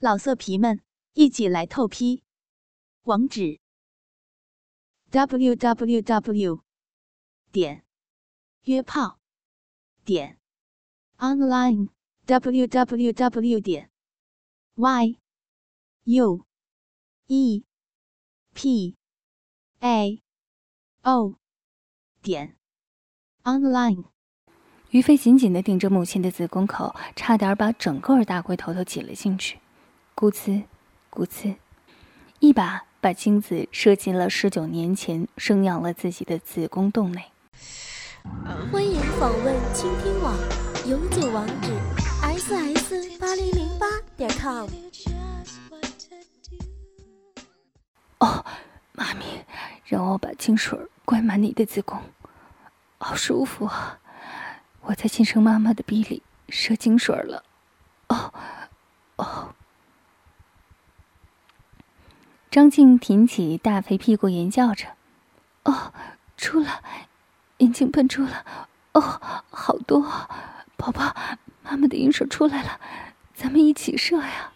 老色皮们，一起来透批！网址：w w w 点约炮点 online w w w 点 y u e p a o 点 online。于飞紧紧地顶着母亲的子宫口，差点把整个大龟头都挤了进去。咕呲，咕呲，一把把精子射进了十九年前生养了自己的子宫洞内。欢迎访问倾听网，永久网址：ss 八零零八点 com。哦，妈咪，让我把精水灌满你的子宫，好舒服啊！我在亲生妈妈的逼里射精水了。哦，哦。张静挺起大肥屁股，吟叫着：“哦，出了，眼睛喷出了，哦，好多，宝宝，妈妈的阴水出来了，咱们一起射呀，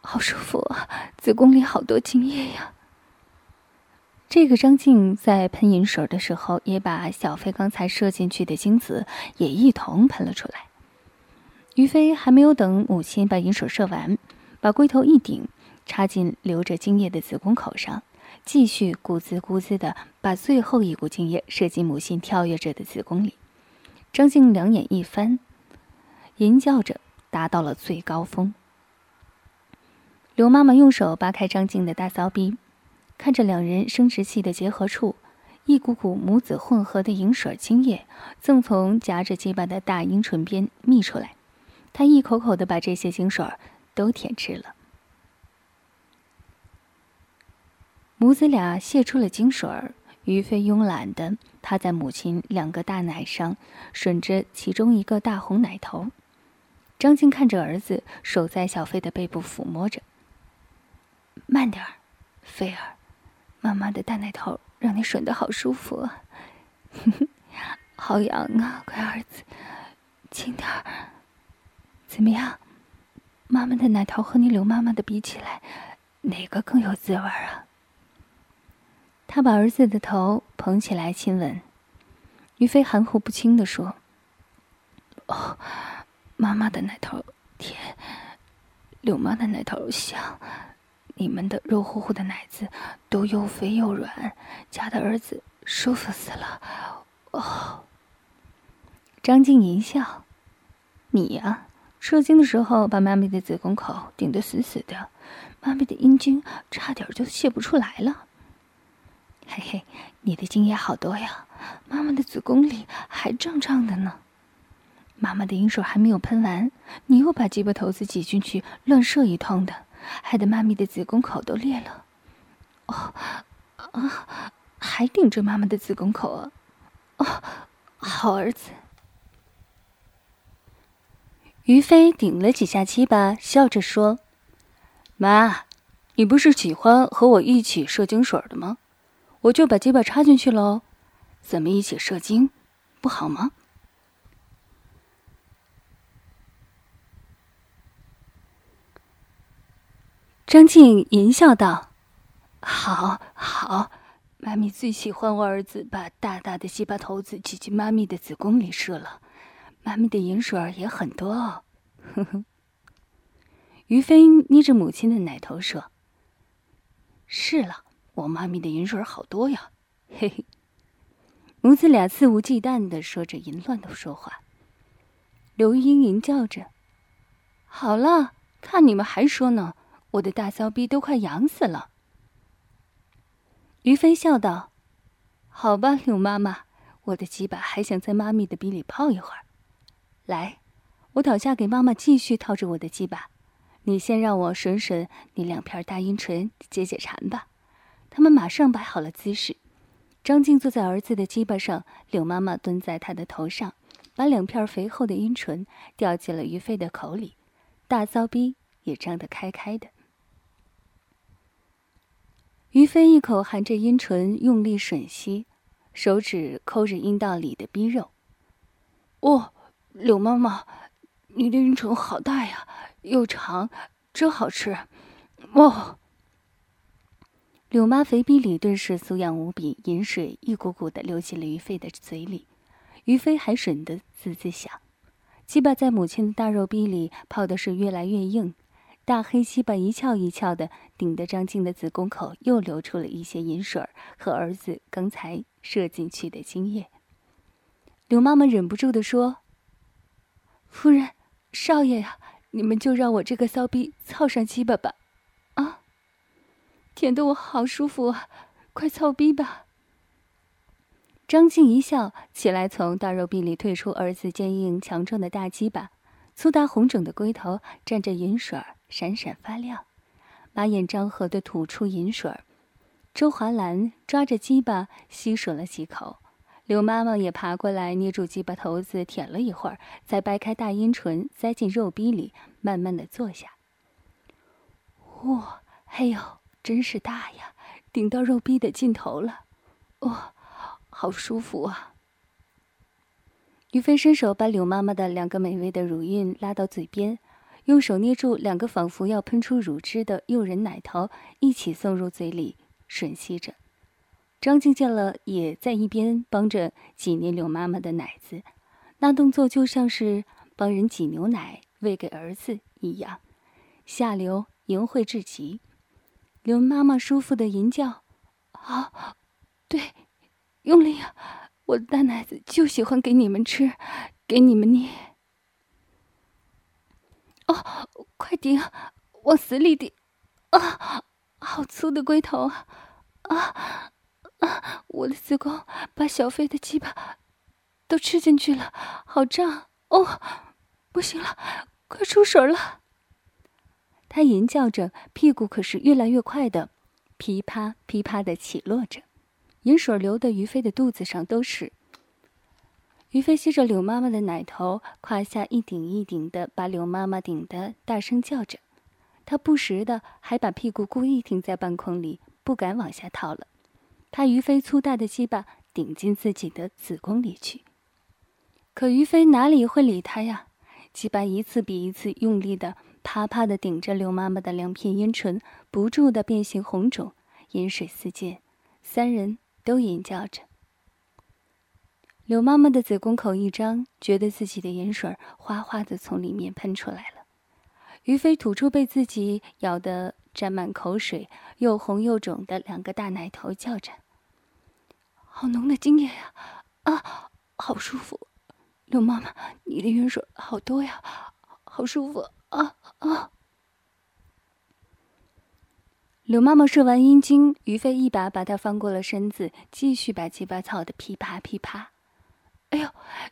好舒服啊，子宫里好多精液呀。”这个张静在喷银水的时候，也把小飞刚才射进去的精子也一同喷了出来。于飞还没有等母亲把银水射完，把龟头一顶，插进流着精液的子宫口上，继续咕滋咕滋的把最后一股精液射进母亲跳跃着的子宫里。张静两眼一翻，吟叫着达到了最高峰。刘妈妈用手扒开张静的大骚逼，看着两人生殖器的结合处，一股股母子混合的银水精液正从夹着鸡巴的大阴唇边泌出来。他一口口的把这些精水都舔吃了。母子俩泄出了精水儿，于飞慵懒的趴在母亲两个大奶上，吮着其中一个大红奶头。张静看着儿子，手在小飞的背部抚摸着。慢点儿，飞儿，妈妈的大奶头让你吮的好舒服啊，好痒啊，乖儿子，轻点儿。怎么样，妈妈的奶头和你刘妈妈的比起来，哪个更有滋味啊？他把儿子的头捧起来亲吻，于飞含糊不清的说：“哦，妈妈的奶头甜，柳妈的奶头香，你们的肉乎乎的奶子都又肥又软，家的儿子舒服死了。”哦，张静一笑：“你呀。”射精的时候，把妈咪的子宫口顶得死死的，妈咪的阴茎差点就泄不出来了。嘿嘿，你的精液好多呀，妈妈的子宫里还胀胀的呢。妈妈的阴水还没有喷完，你又把鸡巴头子挤进去乱射一通的，害得妈咪的子宫口都裂了。哦，啊，还顶着妈妈的子宫口啊！哦，好儿子。于飞顶了几下鸡巴，笑着说：“妈，你不是喜欢和我一起射精水的吗？我就把鸡巴插进去喽，咱们一起射精，不好吗？”张静淫笑道：“好好，妈咪最喜欢我儿子把大大的鸡巴头子挤进妈咪的子宫里射了。”妈咪的饮水也很多哦，呵呵。于飞捏着母亲的奶头说：“是了，我妈咪的饮水好多呀。”嘿嘿。母子俩肆无忌惮的说着淫乱的说话。刘英吟叫着：“好了，看你们还说呢，我的大骚逼都快痒死了。”于飞笑道：“好吧，刘妈妈，我的鸡巴还想在妈咪的逼里泡一会儿。”来，我倒下给妈妈继续套着我的鸡巴，你先让我吮吮你两片大阴唇，解解馋吧。他们马上摆好了姿势，张静坐在儿子的鸡巴上，柳妈妈蹲在他的头上，把两片肥厚的阴唇掉进了于飞的口里，大骚逼也张得开开的。于飞一口含着阴唇，用力吮吸，手指抠着阴道里的逼肉，哦。柳妈妈，你的云唇好大呀，又长，真好吃。哦。柳妈肥逼里顿时酥痒无比，饮水一股股的流进了于飞的嘴里。于飞还吮得滋滋响，鸡巴在母亲的大肉逼里泡的是越来越硬，大黑鸡巴一翘一翘的顶得张静的子宫口又流出了一些银水和儿子刚才射进去的精液。柳妈妈忍不住的说：“夫人，少爷呀，你们就让我这个骚逼操上鸡巴吧。”啊舔得我好舒服啊！快操逼吧！张静一笑，起来从大肉壁里退出儿子坚硬强壮的大鸡巴，粗大红肿的龟头沾着银水儿闪闪发亮，马眼张合的吐出银水儿周华兰抓着鸡巴吸吮了几口，刘妈妈也爬过来捏住鸡巴头子舔了一会儿，再掰开大阴唇塞进肉逼里，慢慢的坐下。哇，哎呦！真是大呀，顶到肉壁的尽头了，哇，好舒服啊！于飞伸手把柳妈妈的两个美味的乳晕拉到嘴边，用手捏住两个仿佛要喷出乳汁的诱人奶头，一起送入嘴里吮吸着。张静见了，也在一边帮着挤捏柳妈妈的奶子，那动作就像是帮人挤牛奶喂给儿子一样，下流淫秽至极。刘妈妈舒服的吟叫：“好，对，用力啊！我的大奶子就喜欢给你们吃，给你们捏。哦，快顶，往死里顶！啊，好粗的龟头啊！啊啊！我的子宫把小飞的鸡巴都吃进去了，好胀！哦，不行了，快出水了！”他吟叫着，屁股可是越来越快的，噼啪噼啪的起落着，饮水流的于飞的肚子上都是。于飞吸着柳妈妈的奶头，胯下一顶一顶的把柳妈妈顶得大声叫着，他不时的还把屁股故意停在半空里，不敢往下套了，他于飞粗大的鸡巴顶进自己的子宫里去。可于飞哪里会理他呀？鸡巴一次比一次用力的。啪啪的顶着刘妈妈的两片阴唇，不住的变形红肿，饮水四溅，三人都吟叫着。刘妈妈的子宫口一张，觉得自己的盐水哗哗的从里面喷出来了。于飞吐出被自己咬得沾满口水、又红又肿的两个大奶头，叫着：“好浓的精液呀！啊，好舒服！刘妈妈，你的云水好多呀，好舒服！”啊啊！刘妈妈射完阴茎，于飞一把把她翻过了身子，继续把鸡巴操的噼啪噼啪。哎呦，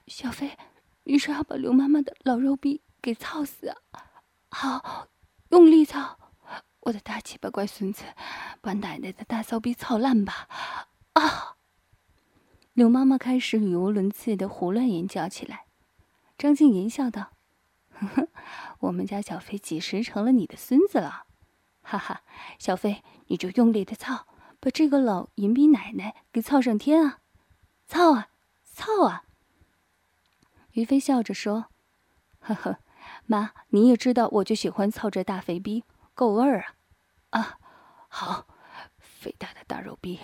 小飞，你是要把刘妈妈的老肉逼给操死啊？好，用力操！我的大鸡巴乖孙子，把奶奶的大骚逼操烂吧！啊！柳妈妈开始语无伦次的胡乱吟叫起来。张静淫笑道。呵呵，我们家小飞几时成了你的孙子了？哈哈，小飞，你就用力的操，把这个老淫逼奶奶给操上天啊！操啊，操啊！于飞笑着说：“呵呵，妈，你也知道，我就喜欢操这大肥逼，够味儿啊！啊，好，肥大的大肉逼，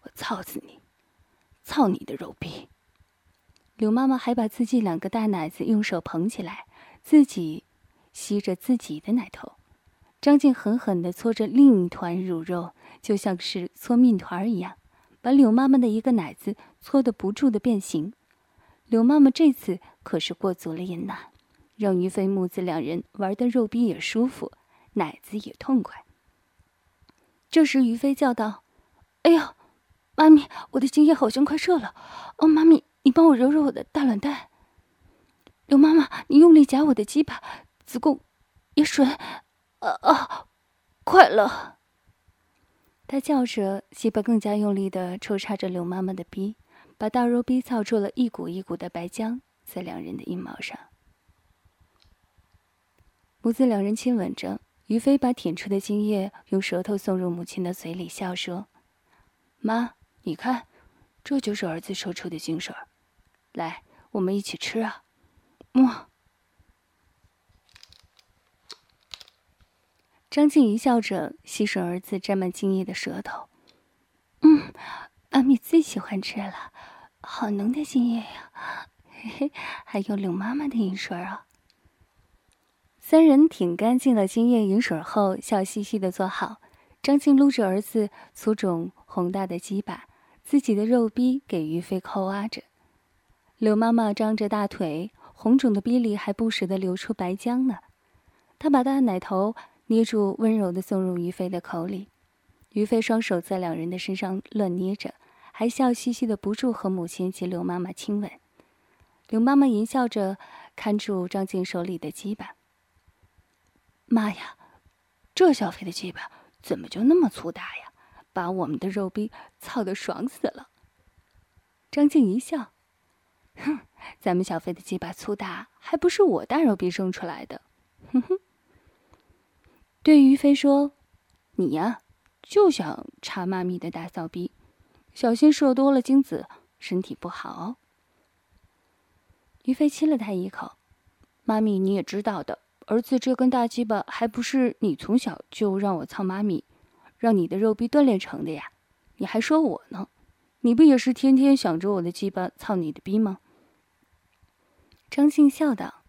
我操死你，操你的肉逼！”柳妈妈还把自己两个大奶子用手捧起来。自己吸着自己的奶头，张静狠狠地搓着另一团乳肉，就像是搓面团一样，把柳妈妈的一个奶子搓得不住的变形。柳妈妈这次可是过足了瘾呐，让于飞母子两人玩的肉逼也舒服，奶子也痛快。这时于飞叫道：“哎呦，妈咪，我的精液好像快射了！哦，妈咪，你帮我揉揉我的大卵蛋。”刘妈妈，你用力夹我的鸡巴，子宫也水，啊啊，快了！他叫着，鸡巴更加用力的抽插着刘妈妈的逼，把大肉逼操出了一股一股的白浆在两人的阴毛上。母子两人亲吻着，于飞把舔出的精液用舌头送入母亲的嘴里，笑说：“妈，你看，这就是儿子抽出的精水。来，我们一起吃啊。莫。张静一笑着，吸吮儿子沾满精液的舌头。嗯，阿米最喜欢吃了，好浓的精液呀，嘿嘿，还有柳妈妈的饮水啊。三人舔干净了精液饮水后，笑嘻嘻的坐好，张静撸着儿子粗肿宏大的鸡巴。自己的肉逼给于飞抠挖着。柳妈妈张着大腿，红肿的逼里还不时的流出白浆呢。她把大奶头捏住，温柔的送入于飞的口里。于飞双手在两人的身上乱捏着，还笑嘻嘻的不住和母亲及刘妈妈亲吻。刘妈妈淫笑着看住张静手里的鸡巴。妈呀，这小飞的鸡巴怎么就那么粗大呀？把我们的肉逼操得爽死了。张静一笑，哼，咱们小飞的鸡巴粗大，还不是我大肉逼生出来的？哼哼。对于飞说：“你呀。”就想插妈咪的大骚逼，小心射多了精子，身体不好哦。于飞亲了他一口，妈咪你也知道的，儿子这根大鸡巴还不是你从小就让我操妈咪，让你的肉逼锻炼成的呀？你还说我呢？你不也是天天想着我的鸡巴操你的逼吗？张静笑道：“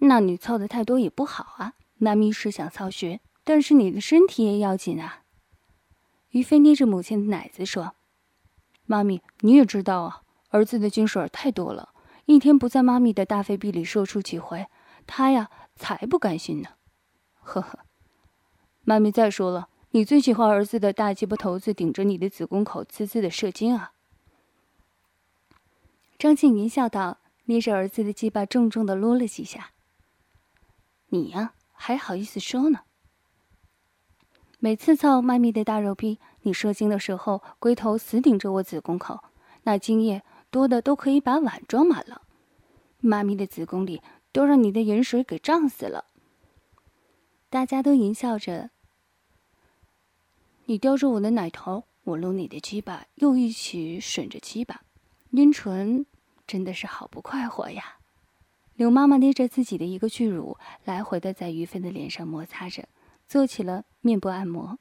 那你操的太多也不好啊，妈咪是想操学。”但是你的身体也要紧啊！于飞捏着母亲的奶子说：“妈咪，你也知道啊，儿子的精水太多了，一天不在妈咪的大肺壁里射出几回，他呀才不甘心呢。”呵呵，妈咪再说了，你最喜欢儿子的大鸡巴头子顶着你的子宫口滋滋的射精啊！张静云笑道，捏着儿子的鸡巴重重的撸了几下。你呀，还好意思说呢？每次操妈咪的大肉逼，你射精的时候，龟头死顶着我子宫口，那精液多的都可以把碗装满了。妈咪的子宫里都让你的盐水给胀死了。大家都淫笑着。你叼着我的奶头，我撸你的鸡巴，又一起吮着鸡巴，阴唇真的是好不快活呀。柳妈妈捏着自己的一个巨乳，来回的在于飞的脸上摩擦着。做起了面部按摩，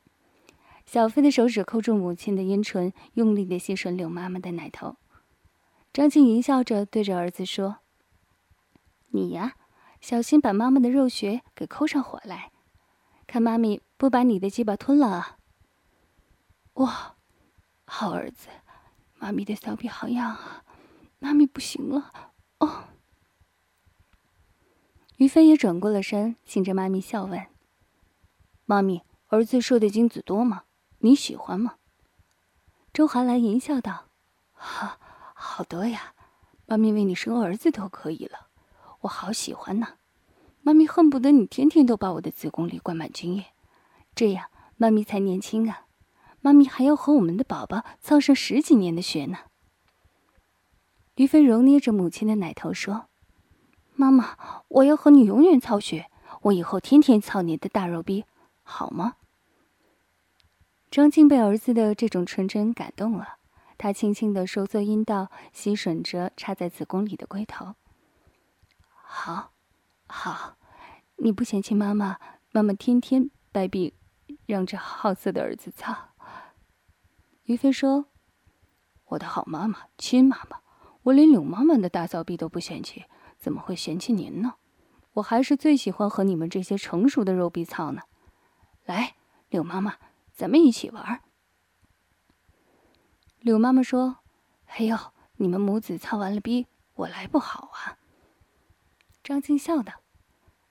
小飞的手指扣住母亲的阴唇，用力的吸吮柳妈妈的奶头。张静淫笑着对着儿子说：“你呀，小心把妈妈的肉穴给抠上火来，看妈咪不把你的鸡巴吞了啊！”哇，好儿子，妈咪的骚逼好痒啊，妈咪不行了哦。于飞也转过了身，亲着妈咪笑问。妈咪，儿子射的精子多吗？你喜欢吗？周寒来淫笑道：“哈，好多呀！妈咪为你生儿子都可以了，我好喜欢呢。妈咪恨不得你天天都把我的子宫里灌满精液，这样妈咪才年轻啊！妈咪还要和我们的宝宝操上十几年的学呢。”于飞揉捏着母亲的奶头说：“妈妈，我要和你永远操学，我以后天天操你的大肉逼。”好吗？张静被儿子的这种纯真感动了，她轻轻的收缩阴道，吸吮着插在子宫里的龟头。好，好，你不嫌弃妈妈？妈妈天天掰臂，让这好色的儿子操。于飞说：“我的好妈妈，亲妈妈，我连柳妈妈的大骚逼都不嫌弃，怎么会嫌弃您呢？我还是最喜欢和你们这些成熟的肉逼操呢。”来，柳妈妈，咱们一起玩。柳妈妈说：“哎呦，你们母子操完了逼，我来不好啊。”张静笑道：“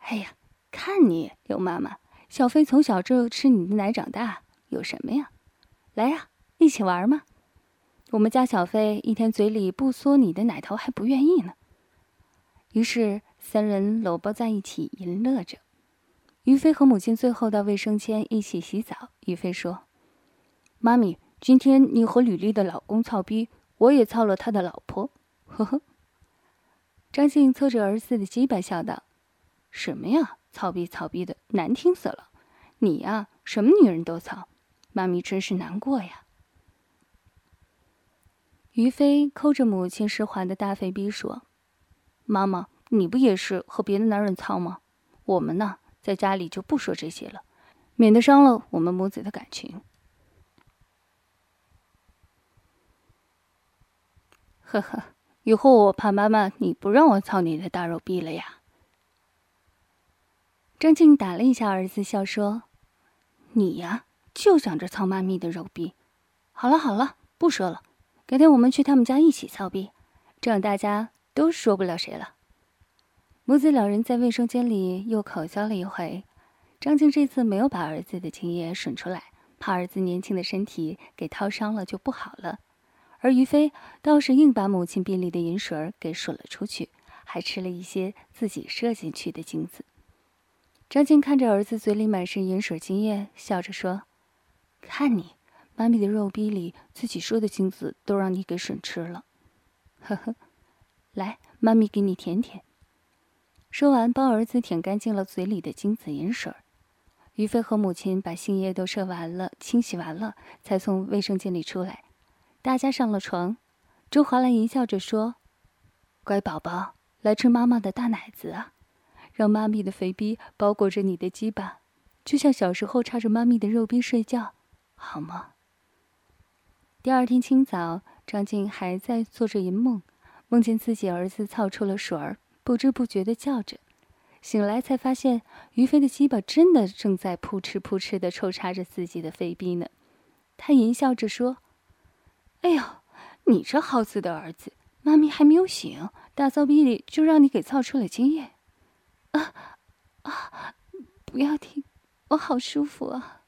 哎呀，看你，刘妈妈，小飞从小就吃你的奶长大，有什么呀？来呀，一起玩嘛。我们家小飞一天嘴里不嗦你的奶头还不愿意呢。”于是三人搂抱在一起，淫乐着。于飞和母亲最后到卫生间一起洗澡。于飞说：“妈咪，今天你和吕丽的老公操逼，我也操了他的老婆。”呵呵。张静搓着儿子的鸡巴笑道：“什么呀，操逼操逼的，难听死了！你呀，什么女人都操，妈咪真是难过呀。”于飞抠着母亲湿滑的大肥逼说：“妈妈，你不也是和别的男人操吗？我们呢？”在家里就不说这些了，免得伤了我们母子的感情。呵呵，以后我怕妈妈你不让我操你的大肉逼了呀。张静打了一下儿子，笑说：“你呀，就想着操妈咪的肉逼。好了好了，不说了，改天我们去他们家一起操逼，这样大家都说不了谁了。”母子两人在卫生间里又口交了一回。张静这次没有把儿子的精液吮出来，怕儿子年轻的身体给掏伤了就不好了。而于飞倒是硬把母亲臂里的银水给吮了出去，还吃了一些自己射进去的精子。张静看着儿子嘴里满是盐水精液，笑着说：“看你，妈咪的肉逼里自己说的精子都让你给吮吃了。”呵呵，来，妈咪给你舔舔。说完，帮儿子舔干净了嘴里的精子盐水。于飞和母亲把精液都射完了，清洗完了，才从卫生间里出来。大家上了床，周华兰淫笑着说：“乖宝宝，来吃妈妈的大奶子啊，让妈咪的肥逼包裹着你的鸡巴，就像小时候插着妈咪的肉逼睡觉，好吗？”第二天清早，张静还在做着淫梦，梦见自己儿子操出了水儿，不知不觉的叫着，醒来才发现于飞的鸡巴真的正在扑哧扑哧的抽插着自己的肥逼呢。他淫笑着说。哎呦，你这好死的儿子！妈咪还没有醒，大骚逼里就让你给操出了精液。啊啊！不要停，我好舒服啊！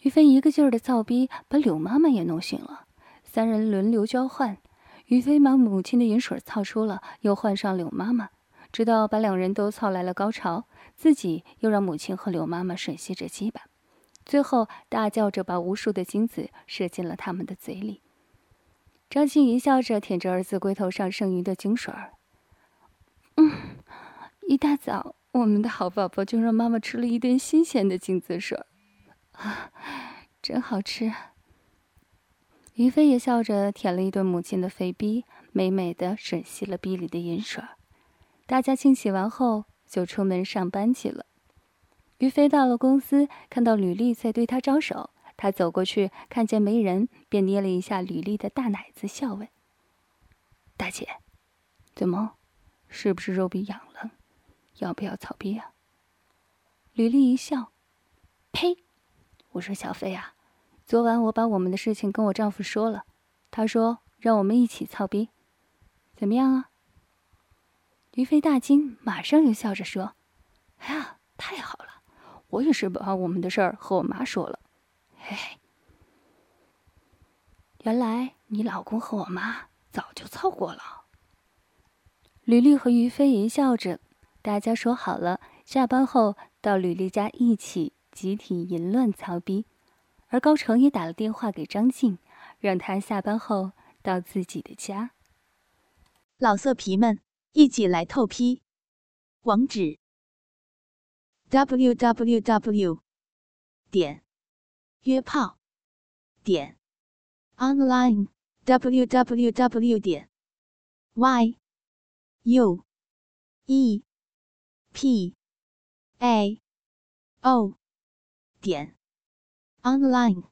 于飞一个劲儿的操逼，把柳妈妈也弄醒了。三人轮流交换，于飞把母亲的饮水操出了，又换上柳妈妈，直到把两人都操来了高潮，自己又让母亲和柳妈妈吮吸着鸡巴。最后，大叫着把无数的精子射进了他们的嘴里。张欣怡笑着舔着儿子龟头上剩余的精水儿。一大早，我们的好宝宝就让妈妈吃了一顿新鲜的精子水，啊，真好吃。于飞也笑着舔了一顿母亲的肥逼，美美的吮吸了逼里的银水。大家清洗完后，就出门上班去了。于飞到了公司，看到吕丽在对他招手，他走过去，看见没人，便捏了一下吕丽的大奶子，笑问：“大姐，怎么，是不是肉逼痒了？要不要草逼啊？”吕丽一笑：“呸！我说小飞啊，昨晚我把我们的事情跟我丈夫说了，他说让我们一起操逼，怎么样啊？”于飞大惊，马上又笑着说：“哎呀，太好了！”我也是把我们的事儿和我妈说了，嘿嘿。原来你老公和我妈早就凑过了。吕丽和于飞一笑着，大家说好了，下班后到吕丽家一起集体淫乱操逼，而高成也打了电话给张静，让他下班后到自己的家。老色皮们，一起来透批，网址。www. 点约炮点 online www. 点 y u e p a o 点 online